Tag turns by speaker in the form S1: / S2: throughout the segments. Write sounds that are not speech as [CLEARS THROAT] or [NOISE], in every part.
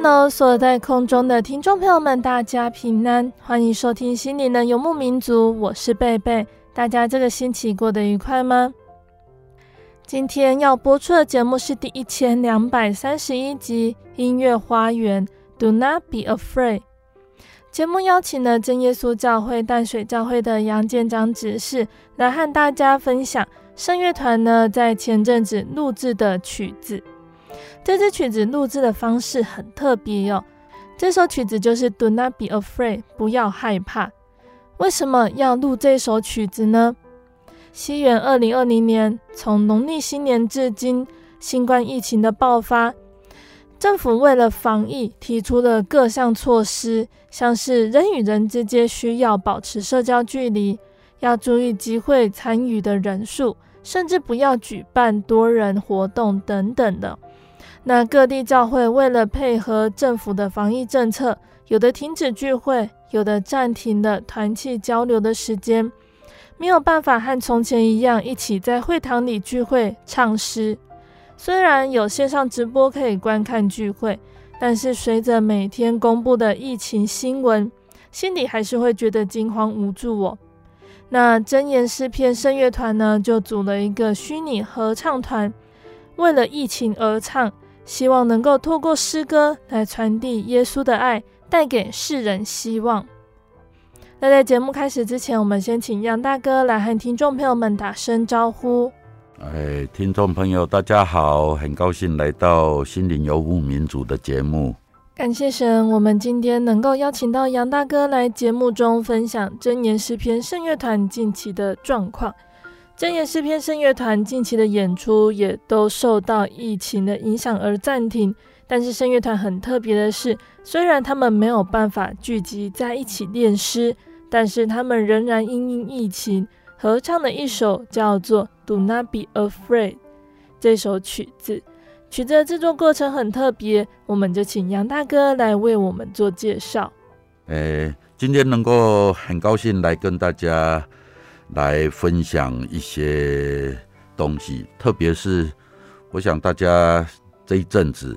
S1: Hello，所在空中的听众朋友们，大家平安，欢迎收听《心灵的游牧民族》，我是贝贝。大家这个星期过得愉快吗？今天要播出的节目是第一千两百三十一集《音乐花园》，Do not be afraid。节目邀请了真耶稣教会淡水教会的杨建章执事来和大家分享圣乐团呢在前阵子录制的曲子。这支曲子录制的方式很特别哟。这首曲子就是 Do not be afraid，不要害怕。为什么要录这首曲子呢？西元二零二零年，从农历新年至今，新冠疫情的爆发，政府为了防疫，提出了各项措施，像是人与人之间需要保持社交距离，要注意集会参与的人数，甚至不要举办多人活动等等的。那各地教会为了配合政府的防疫政策，有的停止聚会，有的暂停了团契交流的时间，没有办法和从前一样一起在会堂里聚会唱诗。虽然有线上直播可以观看聚会，但是随着每天公布的疫情新闻，心里还是会觉得惊慌无助哦。那真言诗篇圣乐团呢，就组了一个虚拟合唱团，为了疫情而唱。希望能够透过诗歌来传递耶稣的爱，带给世人希望。那在节目开始之前，我们先请杨大哥来和听众朋友们打声招呼。
S2: 哎，听众朋友，大家好，很高兴来到心灵游牧民族的节目。
S1: 感谢神，我们今天能够邀请到杨大哥来节目中分享真言诗篇圣乐团近期的状况。真言诗篇圣乐团近期的演出也都受到疫情的影响而暂停，但是圣乐团很特别的是，虽然他们没有办法聚集在一起练诗，但是他们仍然因应疫情合唱了一首叫做《Do Not Be Afraid》这首曲子。曲子的制作过程很特别，我们就请杨大哥来为我们做介绍。
S2: 诶，今天能够很高兴来跟大家。来分享一些东西，特别是我想大家这一阵子，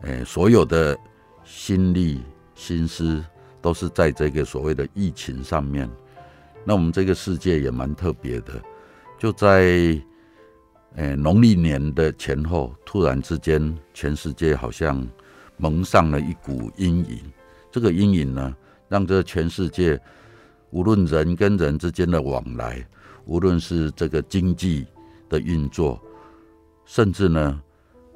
S2: 诶，所有的心力心思都是在这个所谓的疫情上面。那我们这个世界也蛮特别的，就在诶农历年的前后，突然之间，全世界好像蒙上了一股阴影。这个阴影呢，让这全世界。无论人跟人之间的往来，无论是这个经济的运作，甚至呢，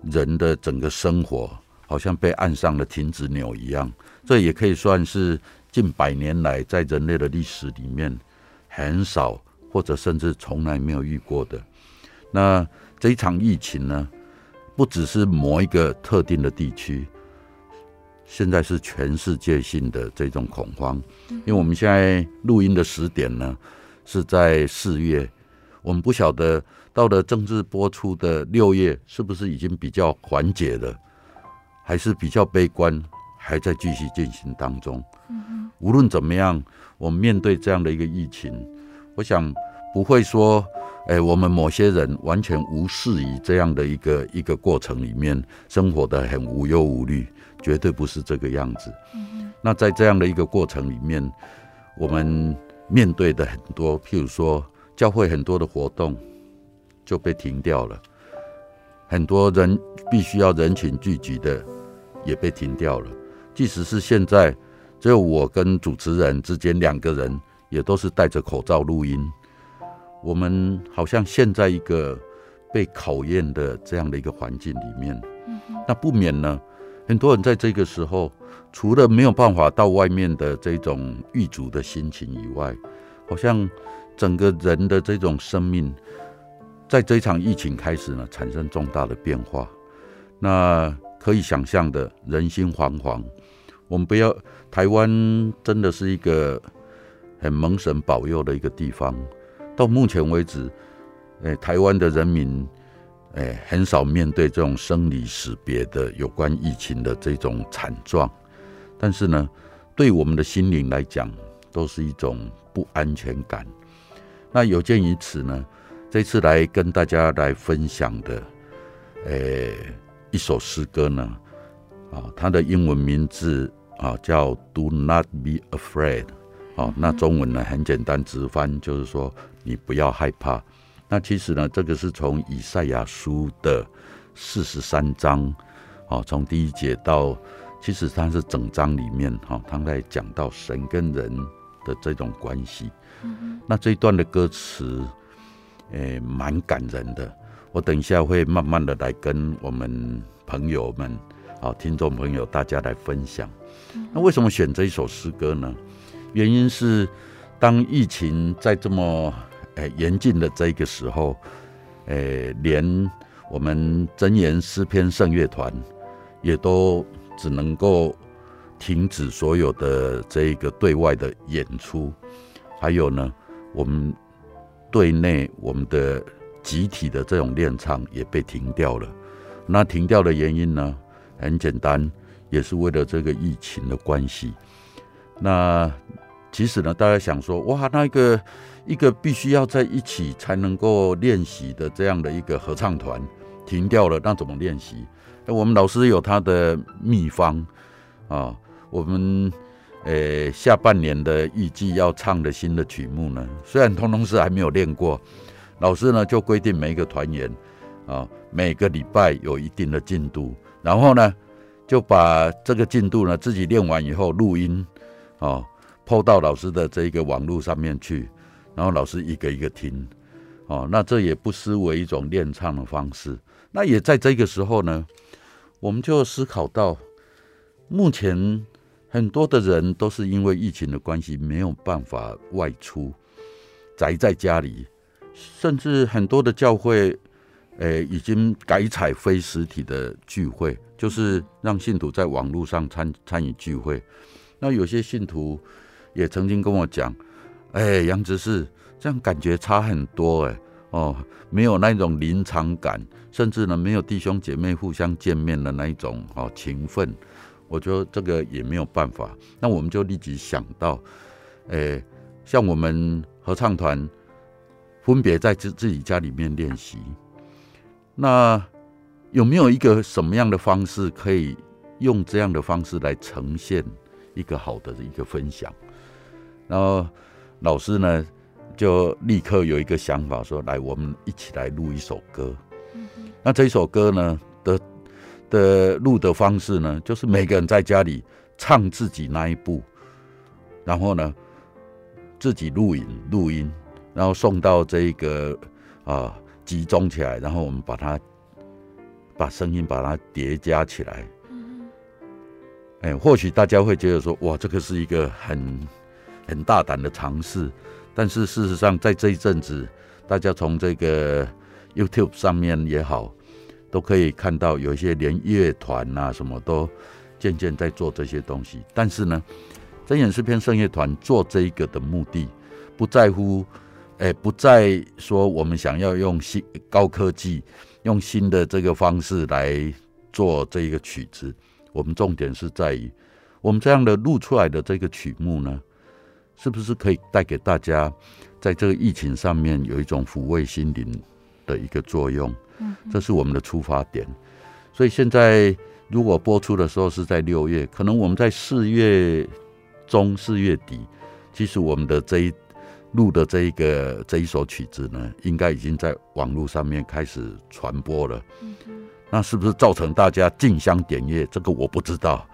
S2: 人的整个生活，好像被按上了停止钮一样。这也可以算是近百年来在人类的历史里面很少或者甚至从来没有遇过的。那这一场疫情呢，不只是某一个特定的地区。现在是全世界性的这种恐慌，因为我们现在录音的时点呢是在四月，我们不晓得到了正式播出的六月是不是已经比较缓解了，还是比较悲观，还在继续进行当中。无论怎么样，我们面对这样的一个疫情，我想不会说，哎，我们某些人完全无视于这样的一个一个过程里面，生活的很无忧无虑，绝对不是这个样子。嗯、那在这样的一个过程里面，我们面对的很多，譬如说教会很多的活动就被停掉了，很多人必须要人群聚集的也被停掉了。即使是现在，只有我跟主持人之间两个人，也都是戴着口罩录音。我们好像现在一个被考验的这样的一个环境里面，那不免呢，很多人在这个时候，除了没有办法到外面的这种郁卒的心情以外，好像整个人的这种生命，在这场疫情开始呢，产生重大的变化。那可以想象的，人心惶惶。我们不要，台湾真的是一个很蒙神保佑的一个地方。到目前为止，诶，台湾的人民，诶，很少面对这种生离死别的有关疫情的这种惨状，但是呢，对我们的心灵来讲，都是一种不安全感。那有鉴于此呢，这次来跟大家来分享的，诶，一首诗歌呢，啊，它的英文名字啊叫 “Do not be afraid”。哦，那中文呢很简单直翻，就是说你不要害怕。那其实呢，这个是从以赛亚书的四十三章，哦，从第一节到，其实它是整章里面，哈，他在讲到神跟人的这种关系。嗯。那这一段的歌词，诶、欸，蛮感人的。我等一下会慢慢的来跟我们朋友们，啊，听众朋友大家来分享。那为什么选这一首诗歌呢？原因是，当疫情在这么诶严峻的这个时候，诶，连我们真言诗篇圣乐团也都只能够停止所有的这个对外的演出，还有呢，我们对内我们的集体的这种练唱也被停掉了。那停掉的原因呢，很简单，也是为了这个疫情的关系。那其实呢，大家想说，哇，那个一个必须要在一起才能够练习的这样的一个合唱团停掉了，那怎么练习？我们老师有他的秘方啊。我们呃下半年的预计要唱的新的曲目呢，虽然通通是还没有练过，老师呢就规定每一个团员啊，每个礼拜有一定的进度，然后呢就把这个进度呢自己练完以后录音。哦，PO 到老师的这一个网络上面去，然后老师一个一个听，哦，那这也不失为一种练唱的方式。那也在这个时候呢，我们就思考到，目前很多的人都是因为疫情的关系没有办法外出，宅在家里，甚至很多的教会，诶，已经改采非实体的聚会，就是让信徒在网络上参参与聚会。那有些信徒也曾经跟我讲：“哎，杨执事，这样感觉差很多哎，哦，没有那种临场感，甚至呢，没有弟兄姐妹互相见面的那一种哦情分。”我觉得这个也没有办法。那我们就立即想到，哎，像我们合唱团分别在自自己家里面练习，那有没有一个什么样的方式可以用这样的方式来呈现？一个好的一个分享，然后老师呢就立刻有一个想法说：“来，我们一起来录一首歌。”那这首歌呢的的录的方式呢，就是每个人在家里唱自己那一部，然后呢自己录影录音，然后送到这一个啊集中起来，然后我们把它把声音把它叠加起来。哎，或许大家会觉得说，哇，这个是一个很很大胆的尝试。但是事实上，在这一阵子，大家从这个 YouTube 上面也好，都可以看到有一些连乐团啊什么都渐渐在做这些东西。但是呢，真言诗篇圣乐团做这一个的目的，不在乎，哎，不在说我们想要用新高科技，用新的这个方式来做这一个曲子。我们重点是在于，我们这样的录出来的这个曲目呢，是不是可以带给大家，在这个疫情上面有一种抚慰心灵的一个作用？嗯，这是我们的出发点。所以现在如果播出的时候是在六月，可能我们在四月中、四月底，其实我们的这一录的这一个这一首曲子呢，应该已经在网络上面开始传播了。嗯，那是不是造成大家竞香点阅？这个我不知道，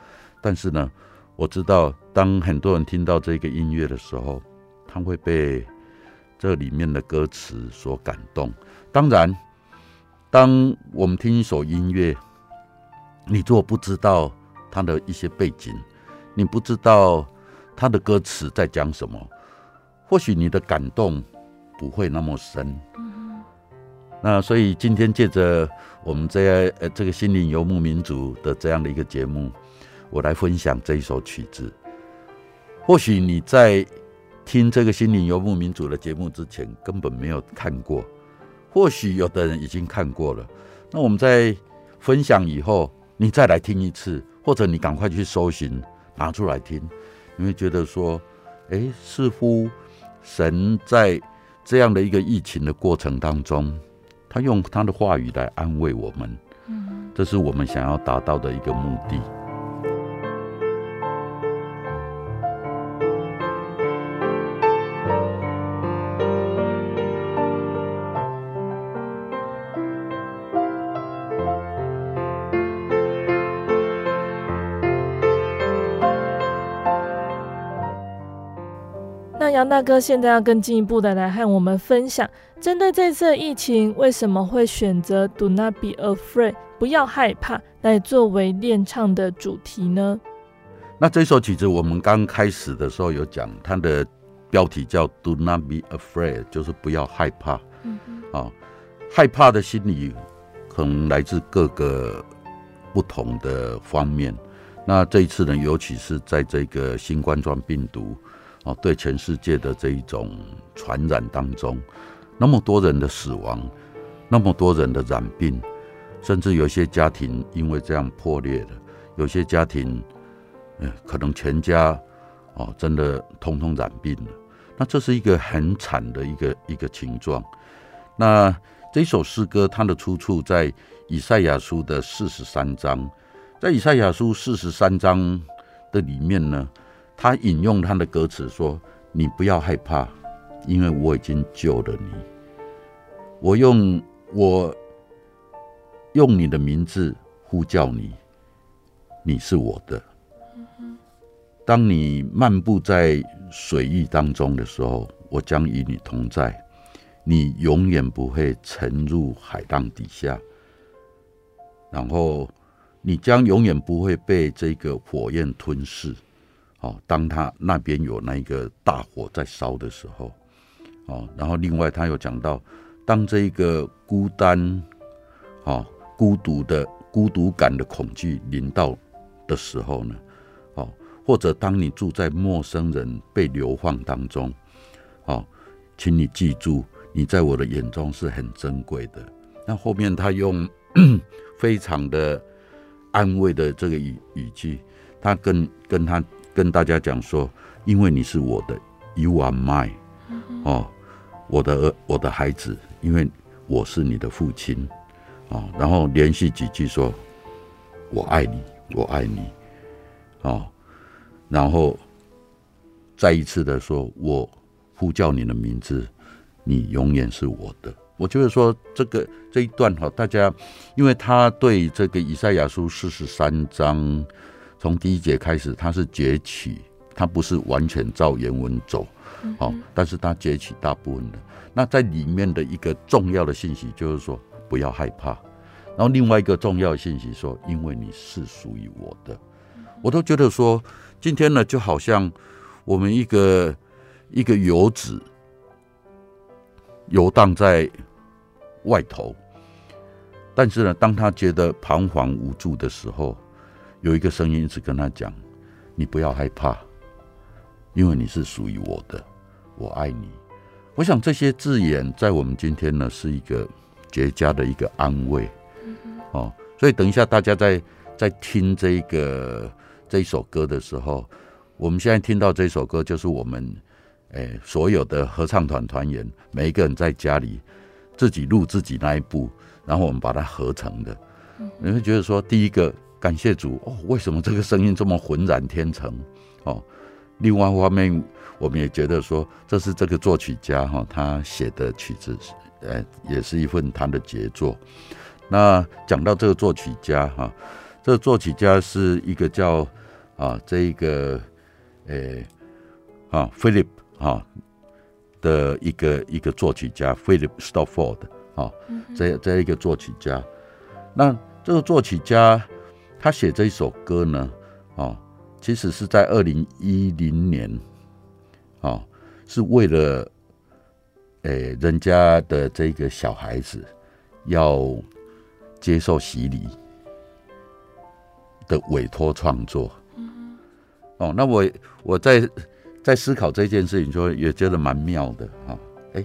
S2: 但是呢，我知道当很多人听到这个音乐的时候，他会被这里面的歌词所感动。当然，当我们听一首音乐，你如果不知道它的一些背景，你不知道它的歌词在讲什么，或许你的感动不会那么深。那所以今天借着我们这呃这个心灵游牧民族的这样的一个节目，我来分享这一首曲子。或许你在听这个心灵游牧民族的节目之前根本没有看过，或许有的人已经看过了。那我们在分享以后。你再来听一次，或者你赶快去搜寻，拿出来听，你会觉得说，哎，似乎神在这样的一个疫情的过程当中，他用他的话语来安慰我们，嗯，这是我们想要达到的一个目的。
S1: 杨大哥现在要更进一步的来和我们分享，针对这次疫情，为什么会选择 “Do not be afraid”，不要害怕，来作为练唱的主题呢？
S2: 那这首曲子我们刚开始的时候有讲，它的标题叫 “Do not be afraid”，就是不要害怕。嗯哼，啊，害怕的心理可能来自各个不同的方面。那这一次呢，尤其是在这个新冠状病毒。哦，对全世界的这一种传染当中，那么多人的死亡，那么多人的染病，甚至有些家庭因为这样破裂了，有些家庭，呃，可能全家哦，真的通通染病了。那这是一个很惨的一个一个情状。那这首诗歌它的出处在以赛亚书的四十三章，在以赛亚书四十三章的里面呢。他引用他的歌词说：“你不要害怕，因为我已经救了你。我用我用你的名字呼叫你，你是我的。当你漫步在水域当中的时候，我将与你同在。你永远不会沉入海浪底下，然后你将永远不会被这个火焰吞噬。”哦，当他那边有那个大火在烧的时候，哦，然后另外他又讲到，当这一个孤单、哦孤独的孤独感的恐惧临到的时候呢，哦，或者当你住在陌生人被流放当中，哦，请你记住，你在我的眼中是很珍贵的。那后面他用 [CLEARS THROAT] 非常的安慰的这个语语气，他跟跟他。跟大家讲说，因为你是我的，You are mine，哦，我的我的孩子，因为我是你的父亲，哦，然后连续几句说，我爱你，我爱你，哦，然后再一次的说，我呼叫你的名字，你永远是我的。我就是说这个这一段哈，大家，因为他对这个以赛亚书四十三章。从第一节开始，它是崛起，它不是完全照原文走，好，但是它崛起大部分的。那在里面的一个重要的信息就是说，不要害怕。然后另外一个重要的信息说，因为你是属于我的，我都觉得说，今天呢，就好像我们一个一个游子游荡在外头，但是呢，当他觉得彷徨无助的时候。有一个声音一直跟他讲：“你不要害怕，因为你是属于我的，我爱你。”我想这些字眼在我们今天呢是一个绝佳的一个安慰。哦，所以等一下大家在在听这个这一首歌的时候，我们现在听到这首歌就是我们诶，所有的合唱团团员，每一个人在家里自己录自己那一部，然后我们把它合成的。你会觉得说，第一个感谢主哦，为什么这个声音这么浑然天成哦？另外一方面，我们也觉得说，这是这个作曲家哈，他写的曲子，呃，也是一份他的杰作。那讲到这个作曲家哈，这个作曲家是一个叫啊这一个诶啊 Philip 哈的一个一个作曲家 Philip Stockford 啊，这这一个作曲家。那这个作曲家他写这一首歌呢，啊，其实是在二零一零年，啊，是为了诶人家的这个小孩子要。接受洗礼的委托创作，哦，那我我在在思考这件事情，就也觉得蛮妙的哈。哎，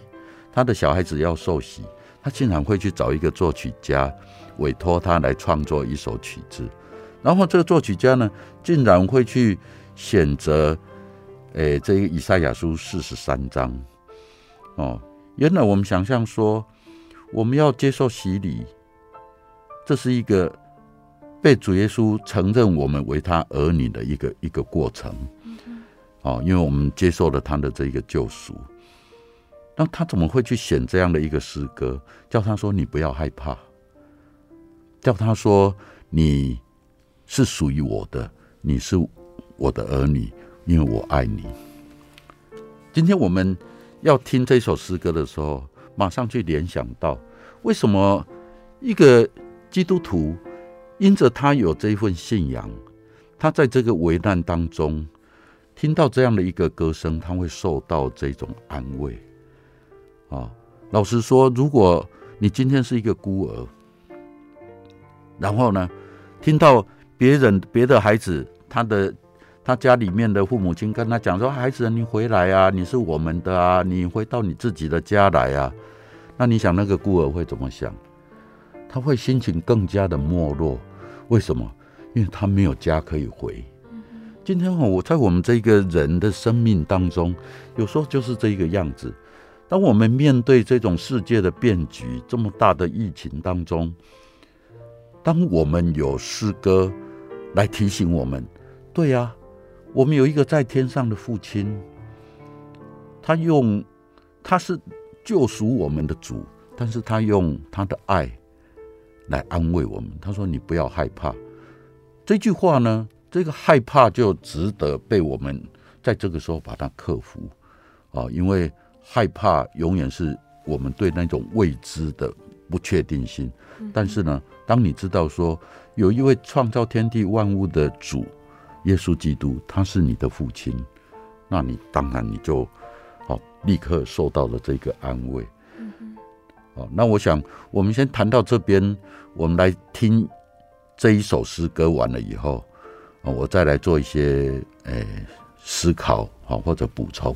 S2: 他的小孩子要受洗，他竟然会去找一个作曲家委托他来创作一首曲子，然后这个作曲家呢，竟然会去选择，诶，这个以赛亚书四十三章，哦，原来我们想象说，我们要接受洗礼。这是一个被主耶稣承认我们为他儿女的一个一个过程，哦，因为我们接受了他的这个救赎，那他怎么会去选这样的一个诗歌，叫他说你不要害怕，叫他说你是属于我的，你是我的儿女，因为我爱你。今天我们要听这首诗歌的时候，马上去联想到为什么一个。基督徒因着他有这份信仰，他在这个危难当中听到这样的一个歌声，他会受到这种安慰。啊，老实说，如果你今天是一个孤儿，然后呢，听到别人别的孩子，他的他家里面的父母亲跟他讲说：“孩子，你回来啊，你是我们的啊，你回到你自己的家来啊。”那你想那个孤儿会怎么想？他会心情更加的没落，为什么？因为他没有家可以回。今天我在我们这个人的生命当中，有时候就是这个样子。当我们面对这种世界的变局，这么大的疫情当中，当我们有诗歌来提醒我们，对呀，我们有一个在天上的父亲，他用他是救赎我们的主，但是他用他的爱。来安慰我们。他说：“你不要害怕。”这句话呢，这个害怕就值得被我们在这个时候把它克服啊！因为害怕永远是我们对那种未知的不确定性。但是呢，当你知道说有一位创造天地万物的主耶稣基督，他是你的父亲，那你当然你就好立刻受到了这个安慰。好，那我想我们先谈到这边。我们来听这一首诗歌完了以后，啊，我再来做一些诶、欸、思考，好或者补充。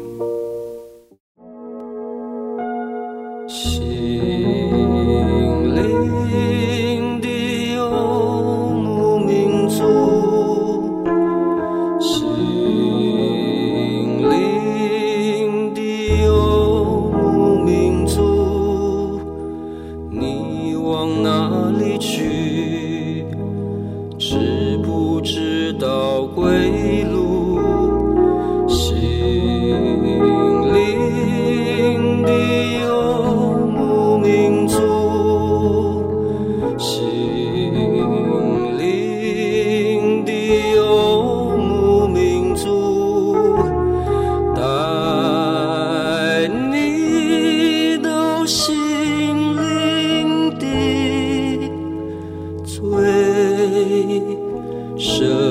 S3: 您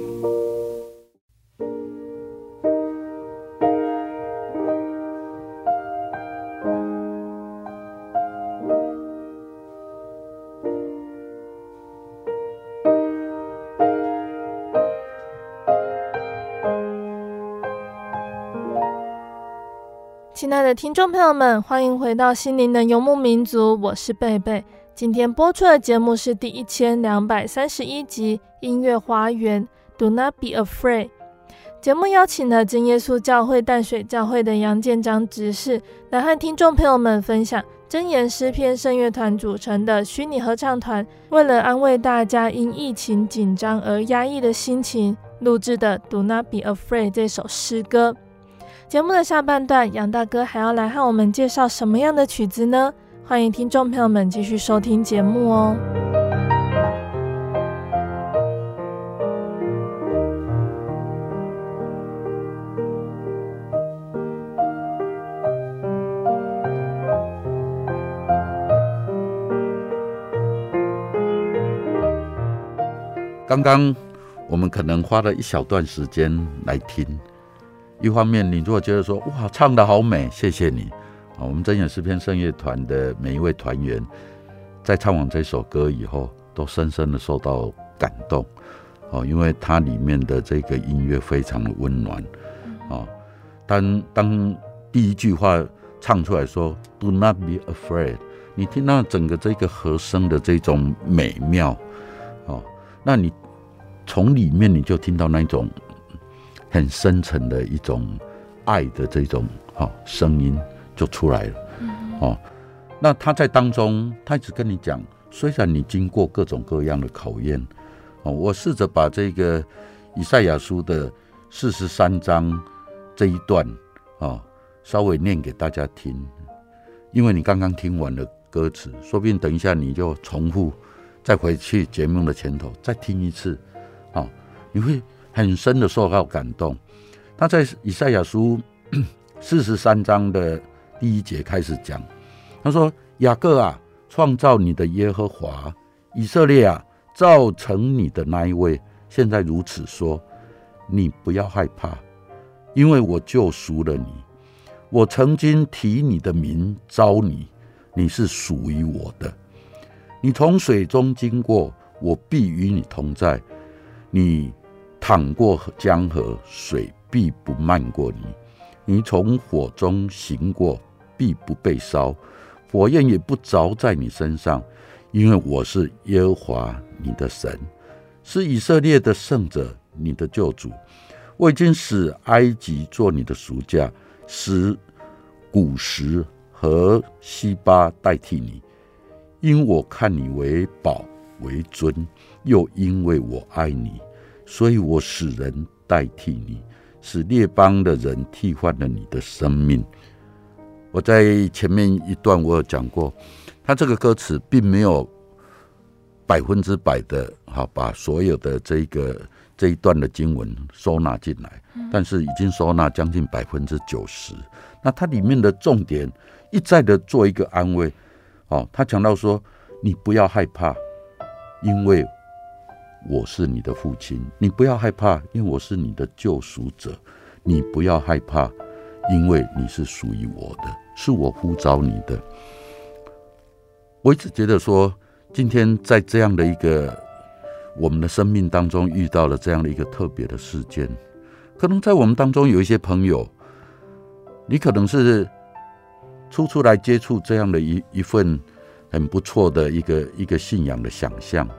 S1: 听众朋友们，欢迎回到心灵的游牧民族，我是贝贝。今天播出的节目是第一千两百三十一集《音乐花园》，Do not be afraid。节目邀请了真耶稣教会淡水教会的杨建章执事来和听众朋友们分享真言诗篇圣乐团组成的虚拟合唱团，为了安慰大家因疫情紧张而压抑的心情，录制的《Do Not Be Afraid》这首诗歌。节目的下半段，杨大哥还要来和我们介绍什么样的曲子呢？欢迎听众朋友们继续收听节目哦。
S2: 刚刚我们可能花了一小段时间来听，一方面你如果觉得说哇，唱得好美，谢谢你啊！我们真言诗篇圣乐团的每一位团员在唱完这首歌以后，都深深的受到感动哦，因为它里面的这个音乐非常的温暖啊。当当第一句话唱出来说 “Do not be afraid”，你听到整个这个和声的这种美妙哦，那你。从里面你就听到那种很深沉的一种爱的这种哈声音就出来了，哦，那他在当中，他一直跟你讲，虽然你经过各种各样的考验，哦，我试着把这个以赛亚书的四十三章这一段啊，稍微念给大家听，因为你刚刚听完了歌词，说不定等一下你就重复再回去节目的前头再听一次。啊，你会很深的受到感动。他在以赛亚书 [CLEARS THROAT] 四十三章的第一节开始讲，他说：“雅各啊，创造你的耶和华；以色列啊，造成你的那一位，现在如此说：你不要害怕，因为我救赎了你。我曾经提你的名召你，你是属于我的。你从水中经过，我必与你同在。”你淌过江河，水必不漫过你；你从火中行过，必不被烧，火焰也不着在你身上，因为我是耶和华你的神，是以色列的圣者，你的救主。我已经使埃及做你的赎价，使古实和西巴代替你，因我看你为宝为尊。又因为我爱你，所以我使人代替你，使列邦的人替换了你的生命。我在前面一段我有讲过，他这个歌词并没有百分之百的哈把所有的这个这一段的经文收纳进来，但是已经收纳将近百分之九十。那它里面的重点一再的做一个安慰，哦，他讲到说，你不要害怕，因为。我是你的父亲，你不要害怕，因为我是你的救赎者。你不要害怕，因为你是属于我的，是我呼召你的。我一直觉得说，今天在这样的一个我们的生命当中遇到了这样的一个特别的事件，可能在我们当中有一些朋友，你可能是初初来接触这样的一一份很不错的一个一个信仰的想象。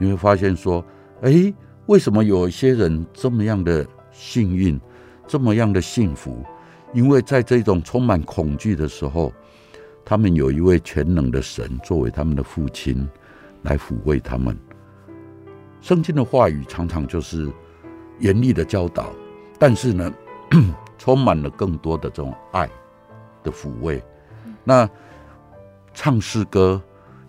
S2: 你会发现说，哎，为什么有一些人这么样的幸运，这么样的幸福？因为在这种充满恐惧的时候，他们有一位全能的神作为他们的父亲，来抚慰他们。圣经的话语常常就是严厉的教导，但是呢，[CLEARS THROAT] 充满了更多的这种爱的抚慰。那唱诗歌，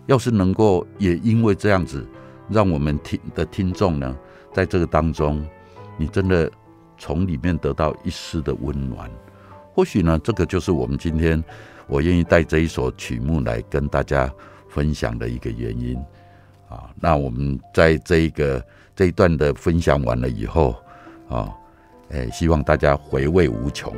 S2: 要是能够也因为这样子。让我们听的听众呢，在这个当中，你真的从里面得到一丝的温暖。或许呢，这个就是我们今天我愿意带这一首曲目来跟大家分享的一个原因啊。那我们在这一个这一段的分享完了以后啊，哎，希望大家回味无穷。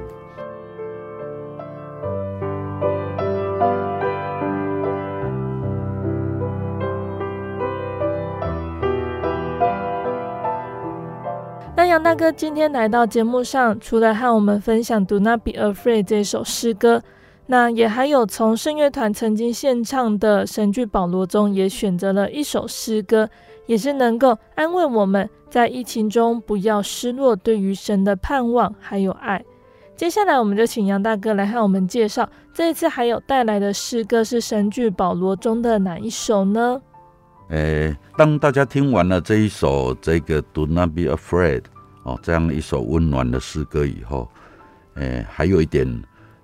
S1: 杨大哥今天来到节目上，除了和我们分享《Do Not Be Afraid》这首诗歌，那也还有从圣乐团曾经献唱的神剧《保罗》中，也选择了一首诗歌，也是能够安慰我们在疫情中不要失落对于神的盼望还有爱。接下来，我们就请杨大哥来和我们介绍，这一次还有带来的诗歌是神剧《保罗》中的哪一首呢？
S2: 诶，当大家听完了这一首这个 Do Not Be Afraid 哦，这样一首温暖的诗歌以后，诶，还有一点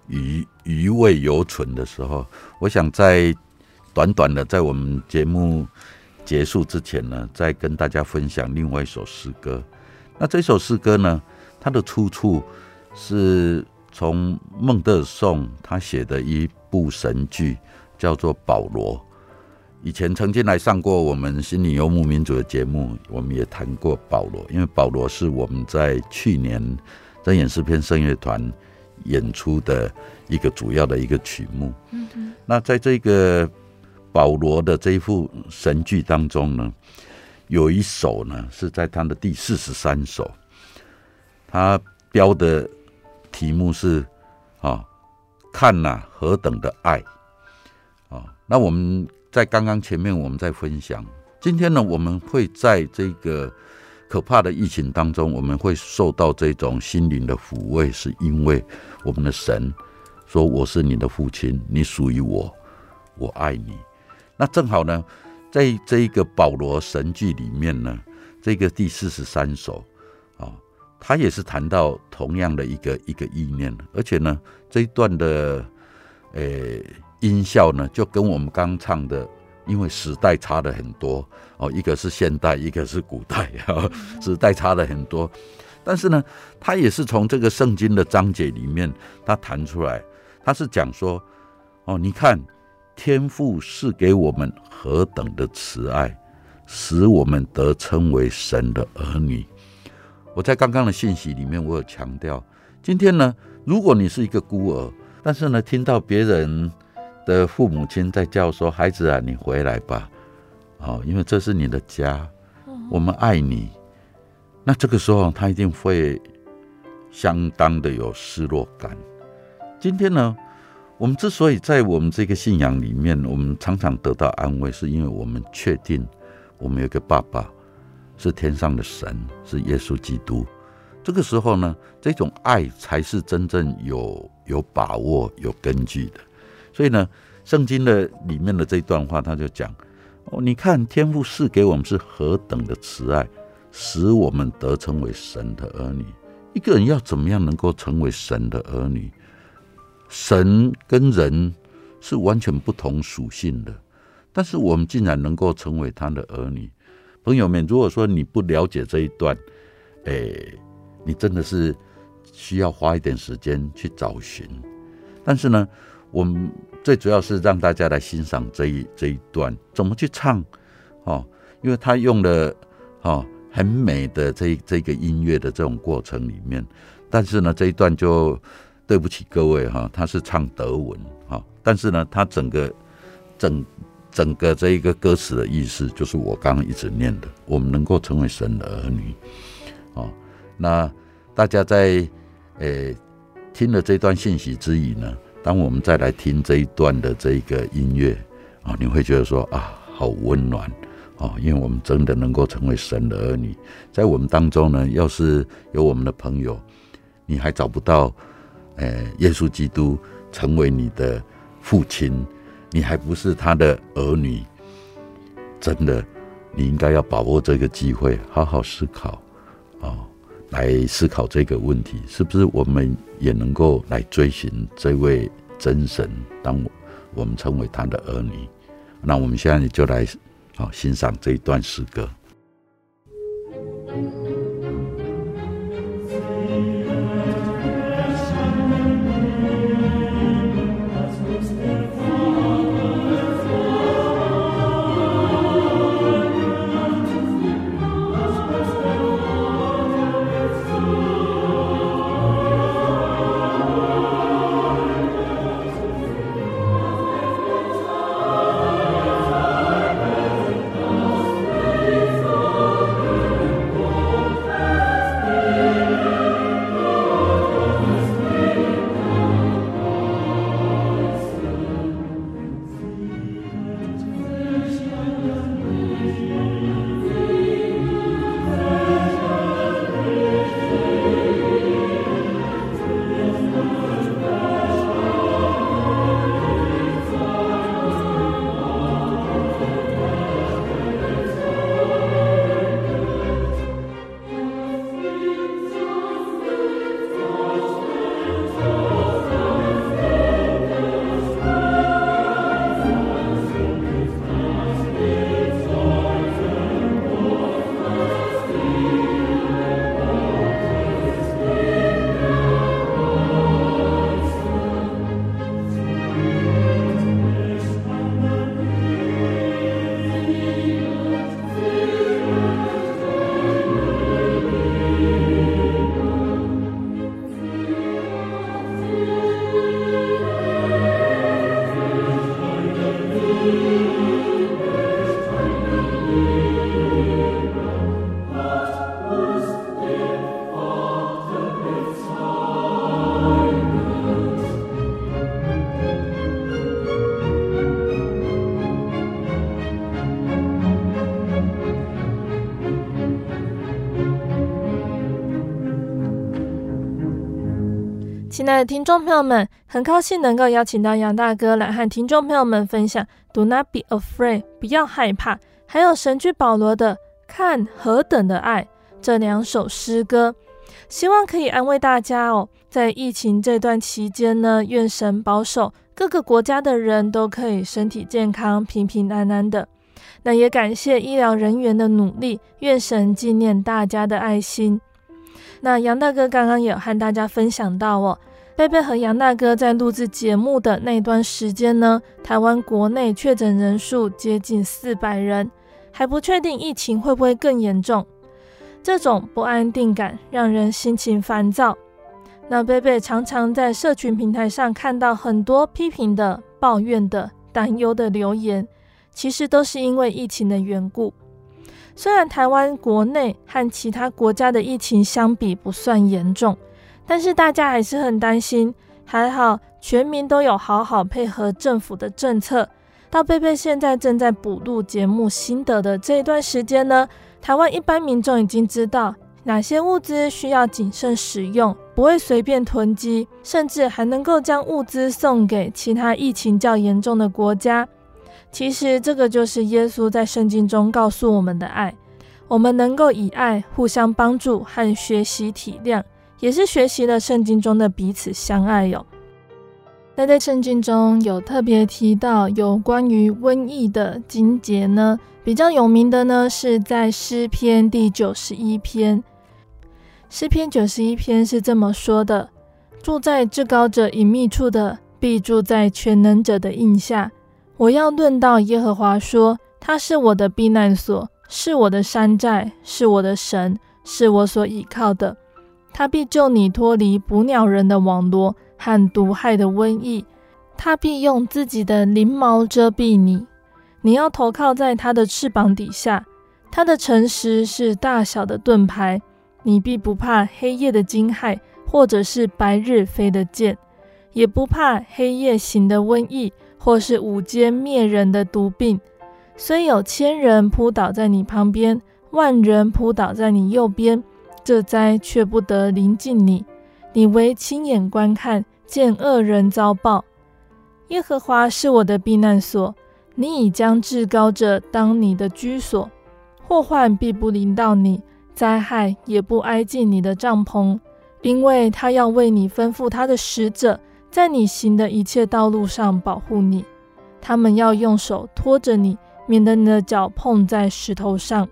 S2: 余余味犹存的时候，我想在短短的在我们节目结束之前呢，再跟大家分享另外一首诗歌。那这首诗歌呢，它的出处。是从孟德尔颂他写的一部神剧，叫做《保罗》。以前曾经来上过我们心理游牧民族的节目，我们也谈过保罗。因为保罗是我们在去年在演诗篇圣乐团演出的一个主要的一个曲目。嗯。那在这个保罗的这一部神剧当中呢，有一首呢是在他的第四十三首，他标的。题目是啊，看呐、何等的爱啊！那我们在刚刚前面我们在分享，今天呢，我们会在这个可怕的疫情当中，我们会受到这种心灵的抚慰，是因为我们的神说：“我是你的父亲，你属于我，我爱你。”那正好呢，在这一个保罗神剧里面呢，这个第四十三首啊。他也是谈到同样的一个一个意念，而且呢，这一段的诶音效呢，就跟我们刚唱的，因为时代差的很多哦，一个是现代，一个是古代啊，[LAUGHS] 时代差的很多。但是呢，他也是从这个圣经的章节里面，他谈出来，他是讲说，哦，你看天父是给我们何等的慈爱，使我们得称为神的儿女。我在刚刚的信息里面，我有强调，今天呢，如果你是一个孤儿，但是呢，听到别人的父母亲在叫说：“孩子啊，你回来吧，哦，因为这是你的家，我们爱你。”那这个时候，他一定会相当的有失落感。今天呢，我们之所以在我们这个信仰里面，我们常常得到安慰，是因为我们确定我们有个爸爸。是天上的神，是耶稣基督。这个时候呢，这种爱才是真正有有把握、有根据的。所以呢，圣经的里面的这一段话，他就讲：哦，你看天父赐给我们是何等的慈爱，使我们得称为神的儿女。一个人要怎么样能够成为神的儿女？神跟人是完全不同属性的，但是我们竟然能够成为他的儿女。朋友们，如果说你不了解这一段，哎，你真的是需要花一点时间去找寻。但是呢，我们最主要是让大家来欣赏这一这一段怎么去唱，哦，因为他用了哦很美的这这个音乐的这种过程里面。但是呢，这一段就对不起各位哈，他是唱德文哈，但是呢，他整个整。整个这一个歌词的意思，就是我刚刚一直念的，我们能够成为神的儿女，哦，那大家在诶听了这段信息之余呢，当我们再来听这一段的这个音乐啊，你会觉得说啊，好温暖哦，因为我们真的能够成为神的儿女。在我们当中呢，要是有我们的朋友，你还找不到呃耶稣基督成为你的父亲。你还不是他的儿女，真的，你应该要把握这个机会，好好思考，哦，来思考这个问题，是不是我们也能够来追寻这位真神，当我们称为他的儿女？那我们现在就来，好欣赏这一段诗歌。
S1: 亲爱的听众朋友们，很高兴能够邀请到杨大哥来和听众朋友们分享 “Do not be afraid”，不要害怕，还有神剧保罗的“看何等的爱”这两首诗歌，希望可以安慰大家哦。在疫情这段期间呢，愿神保守各个国家的人都可以身体健康、平平安安的。那也感谢医疗人员的努力，愿神纪念大家的爱心。那杨大哥刚刚也有和大家分享到哦，贝贝和杨大哥在录制节目的那段时间呢，台湾国内确诊人数接近四百人，还不确定疫情会不会更严重，这种不安定感让人心情烦躁。那贝贝常常在社群平台上看到很多批评的、抱怨的、担忧的留言，其实都是因为疫情的缘故。虽然台湾国内和其他国家的疫情相比不算严重，但是大家还是很担心。还好全民都有好好配合政府的政策。到贝贝现在正在补录节目心得的这一段时间呢，台湾一般民众已经知道哪些物资需要谨慎使用，不会随便囤积，甚至还能够将物资送给其他疫情较严重的国家。其实这个就是耶稣在圣经中告诉我们的爱，我们能够以爱互相帮助和学习体谅，也是学习了圣经中的彼此相爱哟。那在圣经中有特别提到有关于瘟疫的经节呢，比较有名的呢是在诗篇第九十一篇。诗篇九十一篇是这么说的：住在至高者隐秘处的，必住在全能者的荫下。我要论到耶和华说，他是我的避难所，是我的山寨，是我的神，是我所倚靠的。他必救你脱离捕鸟人的网罗和毒害的瘟疫。他必用自己的翎毛遮蔽你，你要投靠在他的翅膀底下。他的诚实是大小的盾牌，你必不怕黑夜的惊骇，或者是白日飞的箭，也不怕黑夜行的瘟疫。或是午间灭人的毒病，虽有千人扑倒在你旁边，万人扑倒在你右边，这灾却不得临近你。你唯亲眼观看，见恶人遭报。耶和华是我的避难所，你已将至高者当你的居所，祸患必不临到你，灾害也不挨近你的帐篷，因为他要为你吩咐他的使者。在你行的一切道路上保护你，他们要用手托着你，免得你的脚碰在石头上。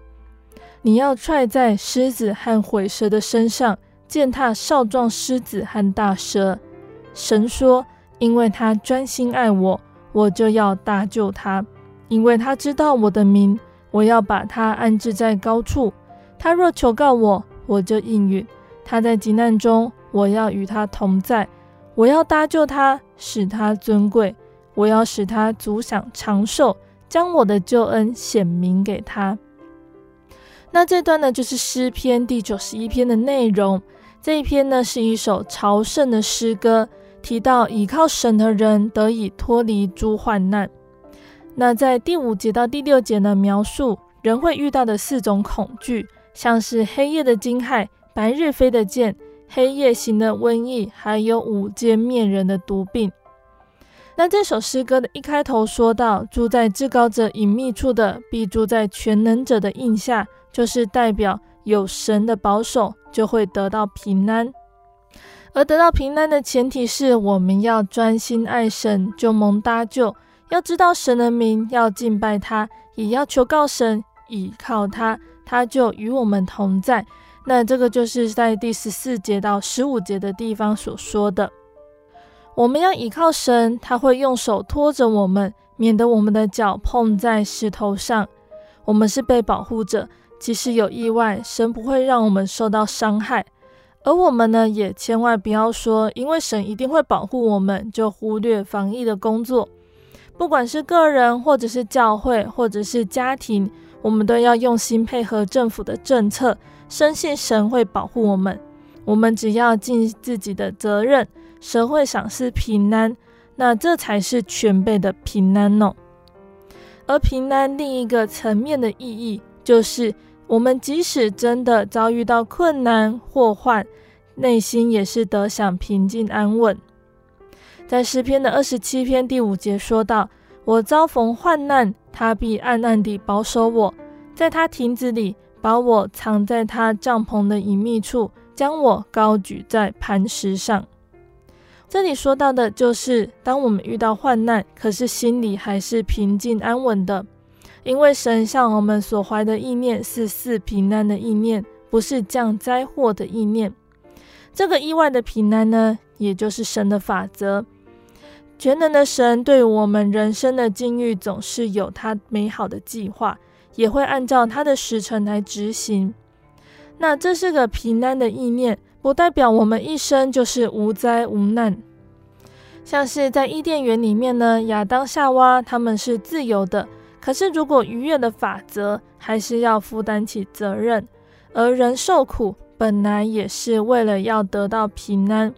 S1: 你要踹在狮子和毁蛇的身上，践踏少壮狮子和大蛇。神说：“因为他专心爱我，我就要搭救他；因为他知道我的名，我要把他安置在高处。他若求告我，我就应允。他在急难中，我要与他同在。”我要搭救他，使他尊贵；我要使他足享长寿，将我的救恩显明给他。那这段呢，就是诗篇第九十一篇的内容。这一篇呢，是一首朝圣的诗歌，提到倚靠神的人得以脱离诸患难。那在第五节到第六节呢，描述人会遇到的四种恐惧，像是黑夜的惊骇、白日飞的箭。黑夜行的瘟疫，还有午间面人的毒病。那这首诗歌的一开头说到，住在至高者隐秘处的，必住在全能者的荫下，就是代表有神的保守，就会得到平安。而得到平安的前提是我们要专心爱神，就蒙搭救。要知道神的名，要敬拜他，也要求告神，倚靠他，他就与我们同在。那这个就是在第十四节到十五节的地方所说的，我们要倚靠神，他会用手托着我们，免得我们的脚碰在石头上。我们是被保护着，即使有意外，神不会让我们受到伤害。而我们呢，也千万不要说，因为神一定会保护我们，就忽略防疫的工作。不管是个人，或者是教会，或者是家庭，我们都要用心配合政府的政策。深信神会保护我们，我们只要尽自己的责任，神会赏赐平安，那这才是全备的平安哦。而平安另一个层面的意义，就是我们即使真的遭遇到困难祸患，内心也是得享平静安稳。在诗篇的二十七篇第五节说道：“我遭逢患难，他必暗暗地保守我，在他亭子里把我藏在他帐篷的隐秘处，将我高举在磐石上。”这里说到的就是，当我们遇到患难，可是心里还是平静安稳的，因为神向我们所怀的意念是赐平安的意念，不是降灾祸的意念。这个意外的平安呢，也就是神的法则。全能的神对我们人生的境遇总是有他美好的计划，也会按照他的时辰来执行。那这是个平安的意念，不代表我们一生就是无灾无难。像是在伊甸园里面呢，亚当夏娃他们是自由的，可是如果逾越的法则，还是要负担起责任。而人受苦本来也是为了要得到平安。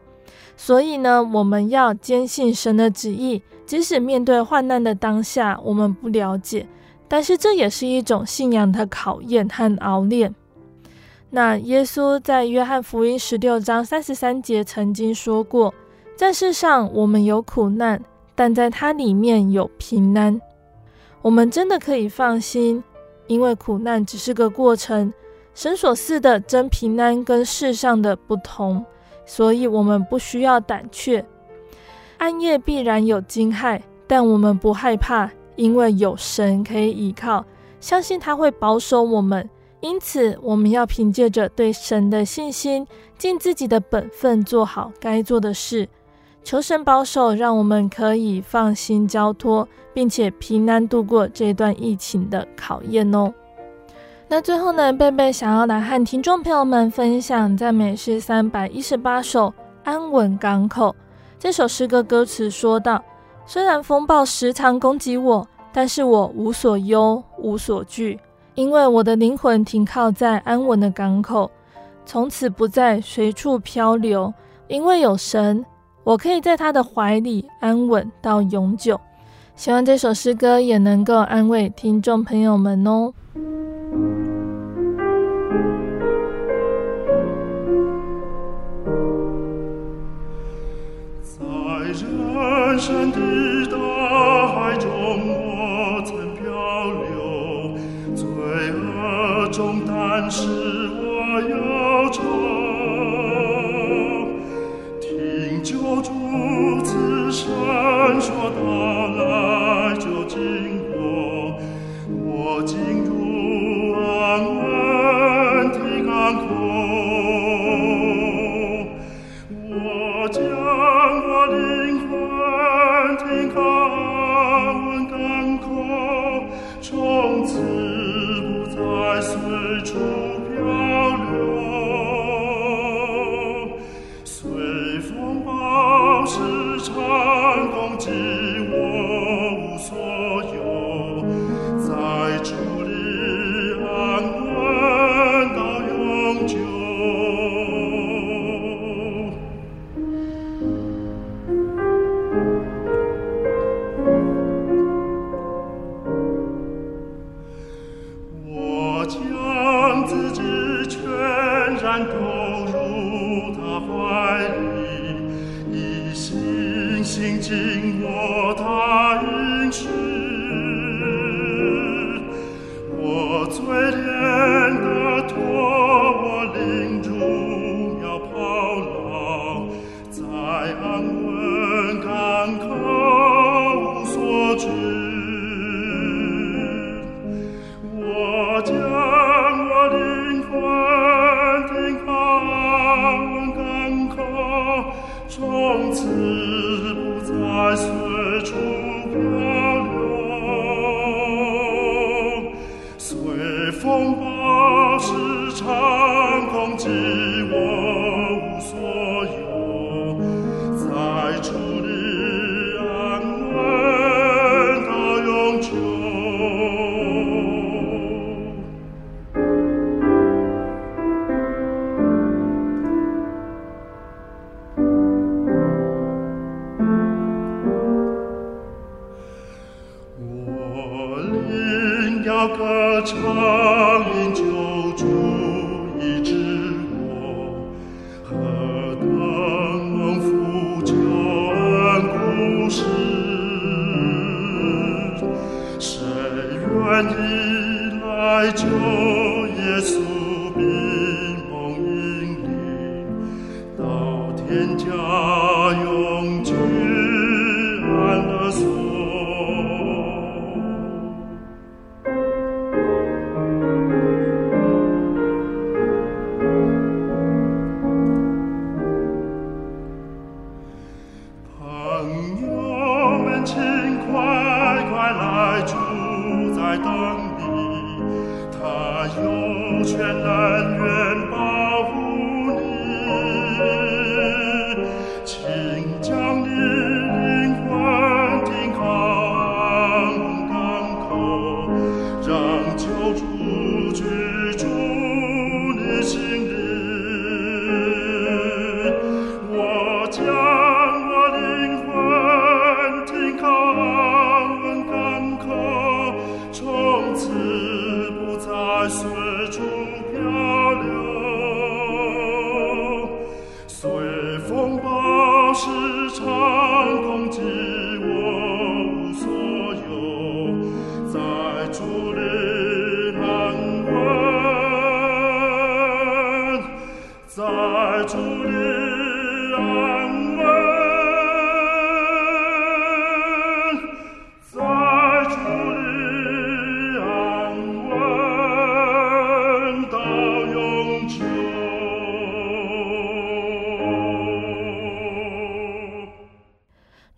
S1: 所以呢，我们要坚信神的旨意，即使面对患难的当下，我们不了解，但是这也是一种信仰的考验和熬炼。那耶稣在约翰福音十六章三十三节曾经说过，在世上我们有苦难，但在他里面有平安。我们真的可以放心，因为苦难只是个过程，神所赐的真平安跟世上的不同。所以，我们不需要胆怯。暗夜必然有惊骇，但我们不害怕，因为有神可以依靠，相信他会保守我们。因此，我们要凭借着对神的信心，尽自己的本分，做好该做的事，求神保守，让我们可以放心交托，并且平安度过这段疫情的考验哦。那最后呢，贝贝想要来和听众朋友们分享赞美诗三百一十八首《安稳港口》这首诗歌歌词说道：虽然风暴时常攻击我，但是我无所忧，无所惧，因为我的灵魂停靠在安稳的港口，从此不再随处漂流。因为有神，我可以在他的怀里安稳到永久。希望这首诗歌也能够安慰听众朋友们哦。
S4: 在人生的大海中，我曾漂流，罪恶中，但是我忧愁。闪烁到来。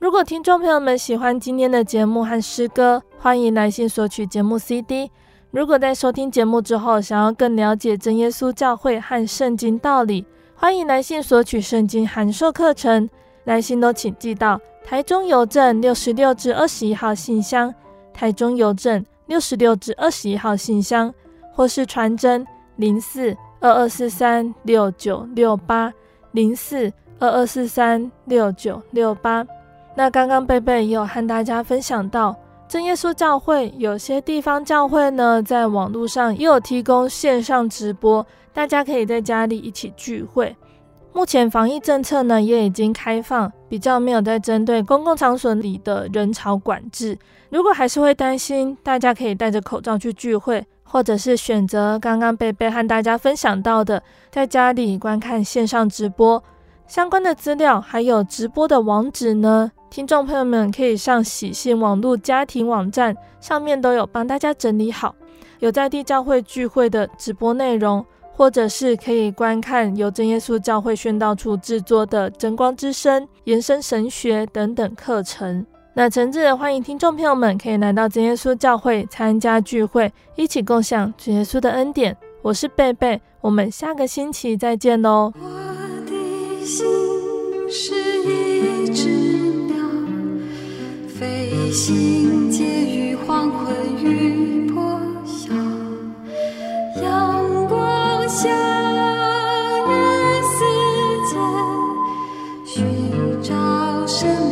S1: 如果听众朋友们喜欢今天的节目和诗歌，欢迎来信索取节目 CD。如果在收听节目之后，想要更了解真耶稣教会和圣经道理，欢迎来信索取圣经函授课程。来信都请寄到台中邮政六十六至二十一号信箱，台中邮政六十六至二十一号信箱，或是传真零四二二四三六九六八零四二二四三六九六八。那刚刚贝贝也有和大家分享到，真耶稣教会有些地方教会呢，在网络上也有提供线上直播，大家可以在家里一起聚会。目前防疫政策呢也已经开放，比较没有在针对公共场所里的人潮管制。如果还是会担心，大家可以戴着口罩去聚会，或者是选择刚刚贝贝和大家分享到的，在家里观看线上直播。相关的资料还有直播的网址呢，听众朋友们可以上喜信网络家庭网站，上面都有帮大家整理好，有在地教会聚会的直播内容，或者是可以观看由真耶稣教会宣道处制作的真光之声、延伸神学等等课程。那诚挚的欢迎听众朋友们可以来到真耶稣教会参加聚会，一起共享主耶稣的恩典。我是贝贝，我们下个星期再见喽。
S5: 心是一飞行介于黄昏与破晓，阳光下与世界寻找生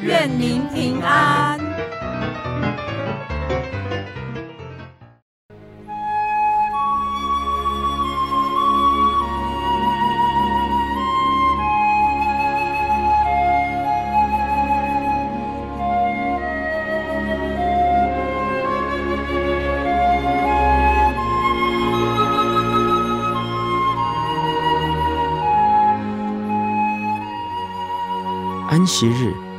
S5: 愿您平安。
S6: 安息日